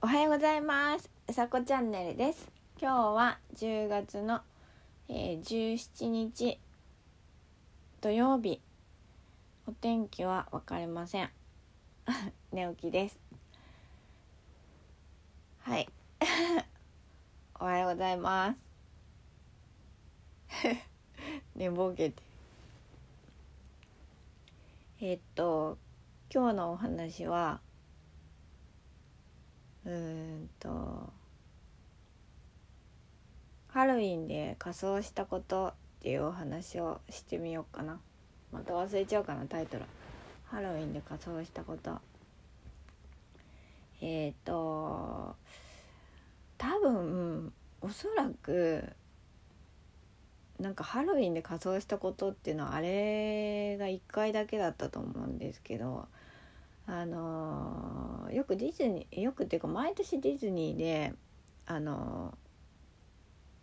おはようございます。うさこチャンネルです。今日は10月の、えー、17日土曜日。お天気は分かりません。寝起きです。はい。おはようございます。寝ぼけて。えっと今日のお話はうんとハロウィンで仮装したことっていうお話をしてみようかな。また忘れちゃうかなタイトル。ハロウィンで仮装したこと。えっ、ー、と多分おそらくなんかハロウィンで仮装したことっていうのはあれが1回だけだったと思うんですけどあの、よくディズニーよくっていうか毎年ディズニーであの、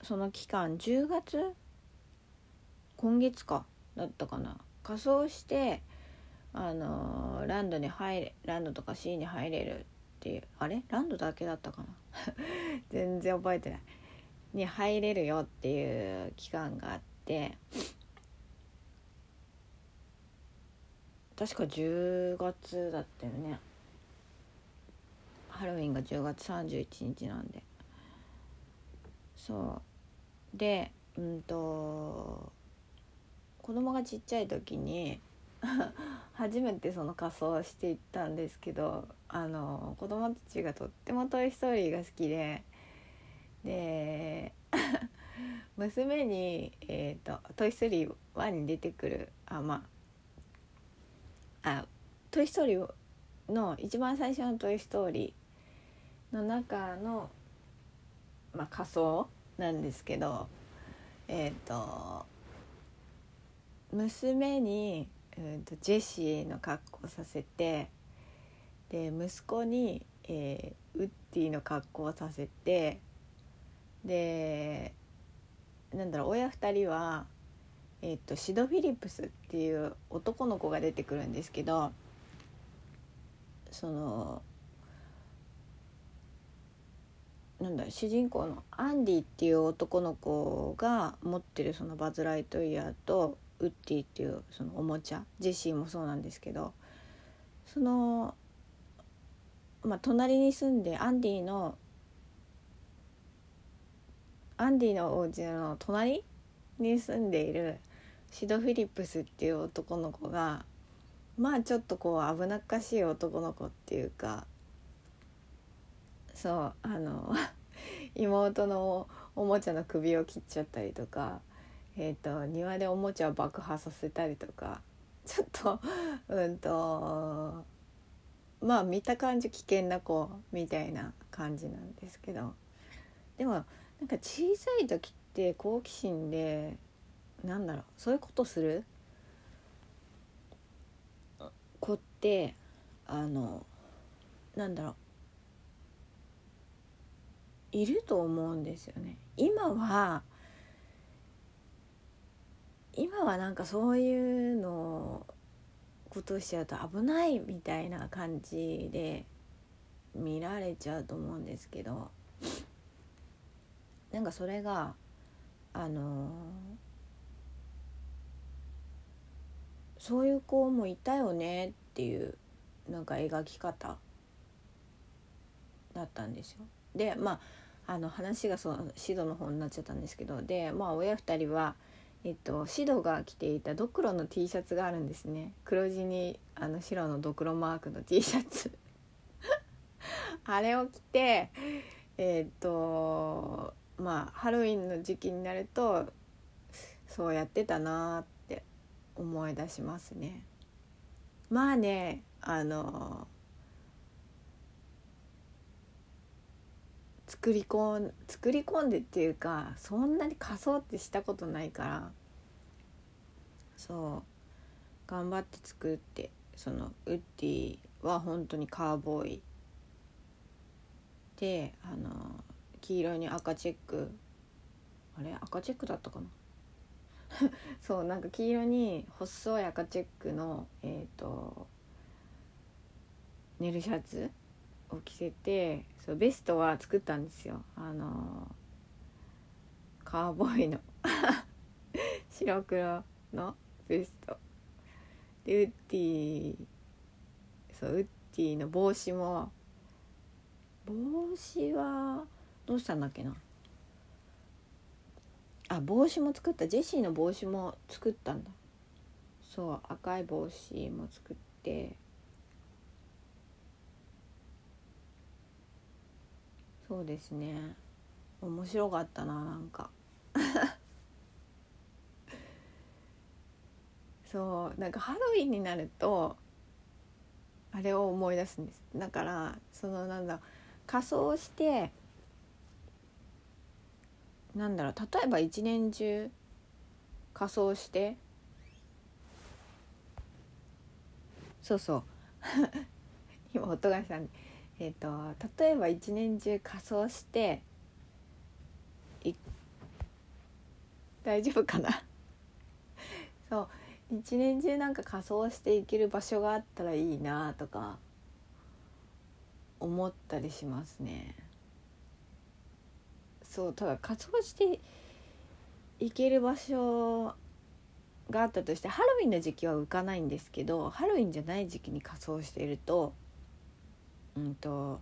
その期間10月？今月か？だったかな？仮装してあの、ランドに入れランドとかシーに入れるっていうあれ？ランドだけだったかな？全然覚えてない。に入れるよっていう期間があって確か10月だったよね。ハロウィンが10月31日なんで。そう。でうんと子供がちっちゃい時に 初めてその仮装していったんですけどあの子供たちがとっても「トイ・ストーリー」が好きで。で 娘に「えーと、トイ・ストーリー1」に出てくるあまああ「トイ・ストーリー」の一番最初の「トイ・ストーリー」の中の、まあ、仮装なんですけどえっ、ー、と娘に、えーと、ジェシーの格好させてで息子に、えー、ウッディの格好をさせてでなんだろう親2人はえーと、シド・フィリップスっていう男の子が出てくるんですけどそのなんだ主人公のアンディっていう男の子が持ってるそのバズ・ライトイヤーとウッディっていうそのおもちゃジェシーもそうなんですけどその、まあ、隣に住んでアンディのアンディのお家の隣に住んでいるシド・フィリップスっていう男の子がまあちょっとこう危なっかしい男の子っていうかそうあの 妹のおもちゃの首を切っちゃったりとか、えーと、庭でおもちゃを爆破させたりとか ちょっとうんとまあ見た感じ危険な子みたいな感じなんですけどでもなんか小さい時って好奇心でなんだろうそういうことする？子ってあのなんだろう。いると思うんですよね。今は今はなんかそういうのことしちゃうと危ないみたいな感じで見られちゃうと思うんですけど。なんかそれがあのそういう子もいたよねっていうなんか描き方。だったんですよ。でまああの話がそのシドの方になっちゃったんですけど。でまあ親2人は、えっと、シドが着ていたドクロの T シャツがあるんですね。黒地にあの白のドクロマークの T シャツ。あれを着てえっとまあハロウィンの時期になるとそうやってたなって思い出しますね。まあねあの作り込ん作り込んでっていうかそんなに仮装ってしたことないからそう頑張って作ってそのウッディは本当にカーボーイであの黄色に赤チェック。あれ？赤チェックだったかな？そうなんか黄色に細い赤チェックのえっ、ー、とネルシャツを着せてそうベストは作ったんですよ。あのカーボーイの 白黒のベスト。でウッディそうウッディの帽子も帽子はどうしたんだっけな。あ帽子も作った。ジェシーの帽子も作ったんだ。そう赤い帽子も作って。そうですね。面白かったななんか。そうなんかハロウィンになるとあれを思い出すんです。だからそのなんだ仮装してなんだろう例えば一年中仮装して。そうそう。今音がしたんえっ、ー、と例えば一年中仮装して。大丈夫かな？そう。一年中なんか仮装して行ける場所があったらいいなとか思ったりしますね。そうただ仮装して行ける場所があったとしてハロウィンの時期は浮かないんですけどハロウィンじゃない時期に仮装しているとうんと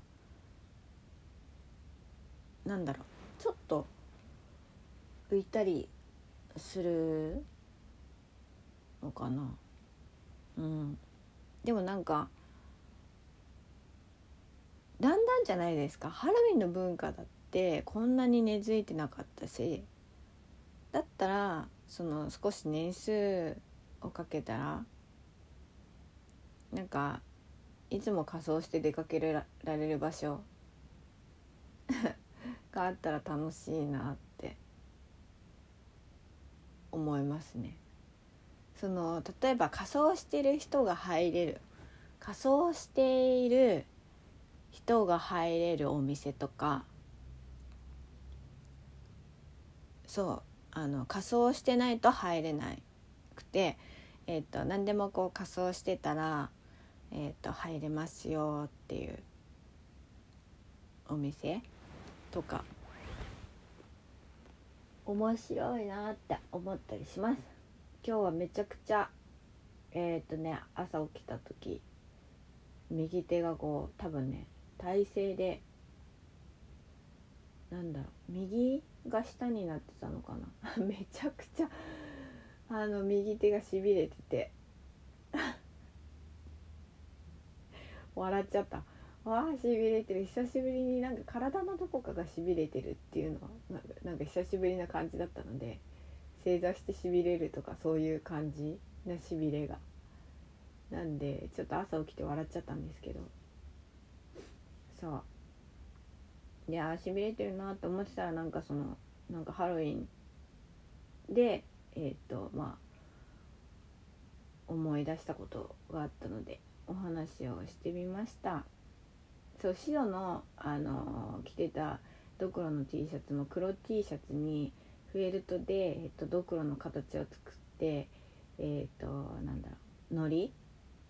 なんだろうちょっと浮いたりするのかな。うん。でもなんかだんだんじゃないですか。ハロウィンの文化だってこんなに根付いてなかったしだったらその少し年数をかけたらなんかいつも仮装して出かけられる場所 があったら楽しいなって思いますね。その例えば仮装してる人が入れる仮装している人が入れるお店とかそうあの仮装してないと入れなくて、えーと、何でもこう仮装してたら、えーと、入れますよっていうお店とか面白いなって思ったりします。今日はめちゃくちゃえっ、ー、とね朝起きた時右手がこう多分ね体勢でなんだろう右が下になってたのかな。めちゃくちゃあの右手がしびれてて。笑っちゃった。わあしびれてる。久しぶりになんか体のどこかがしびれてるっていうのはなんか久しぶりな感じだったので正座してしびれるとかそういう感じなしびれが。なんでちょっと朝起きて笑っちゃったんですけど。そう。いやしびれてるなって思ってたらなんかそのなんかハロウィンでえっ、とまあ思い出したことがあったのでお話をしてみました。そう白のあの着てたドクロの T シャツも黒 T シャツにフェルトで、えっと、ドクロの形を作ってえっ、となんだろうのり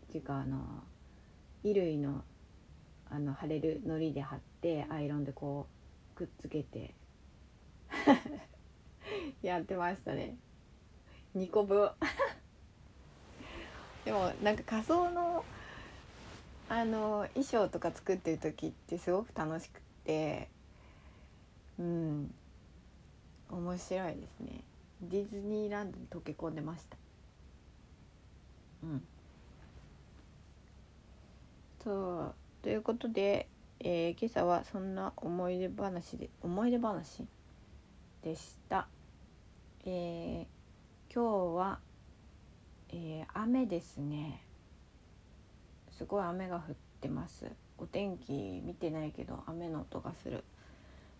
っていうかあの衣類のあの貼れるのりで貼ってアイロンでこうくっつけて。やってましたね。2個分。でもなんか仮装のあの衣装とか作ってる時ってすごく楽しくて。うん。面白いですね。ディズニーランドに溶け込んでました。うん。そう。ということで、えー、今朝はそんな思い出話で思い出話でした。えー、今日は、えー、雨ですね。すごい雨が降ってます。お天気見てないけど雨の音がする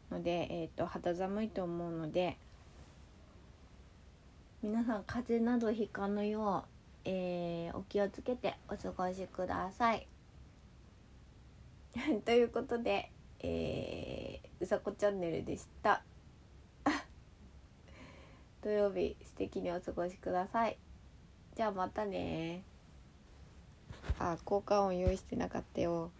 ので、えーと、肌寒いと思うので皆さん風邪などひかぬよう、えー、お気をつけてお過ごしください。ということで、えー、うさこチャンネルでした。土曜日素敵にお過ごしください。じゃあまたねあ、効果音用意してなかったよ。